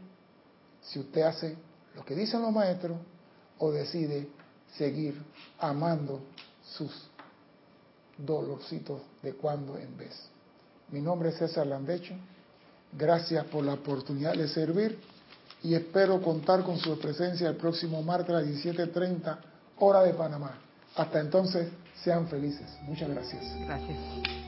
si usted hace lo que dicen los maestros o decide seguir amando sus dolorcitos de cuando en vez. Mi nombre es César Landecho Gracias por la oportunidad de servir y espero contar con su presencia el próximo martes a las 17.30 hora de Panamá. Hasta entonces, sean felices. Muchas gracias. Gracias.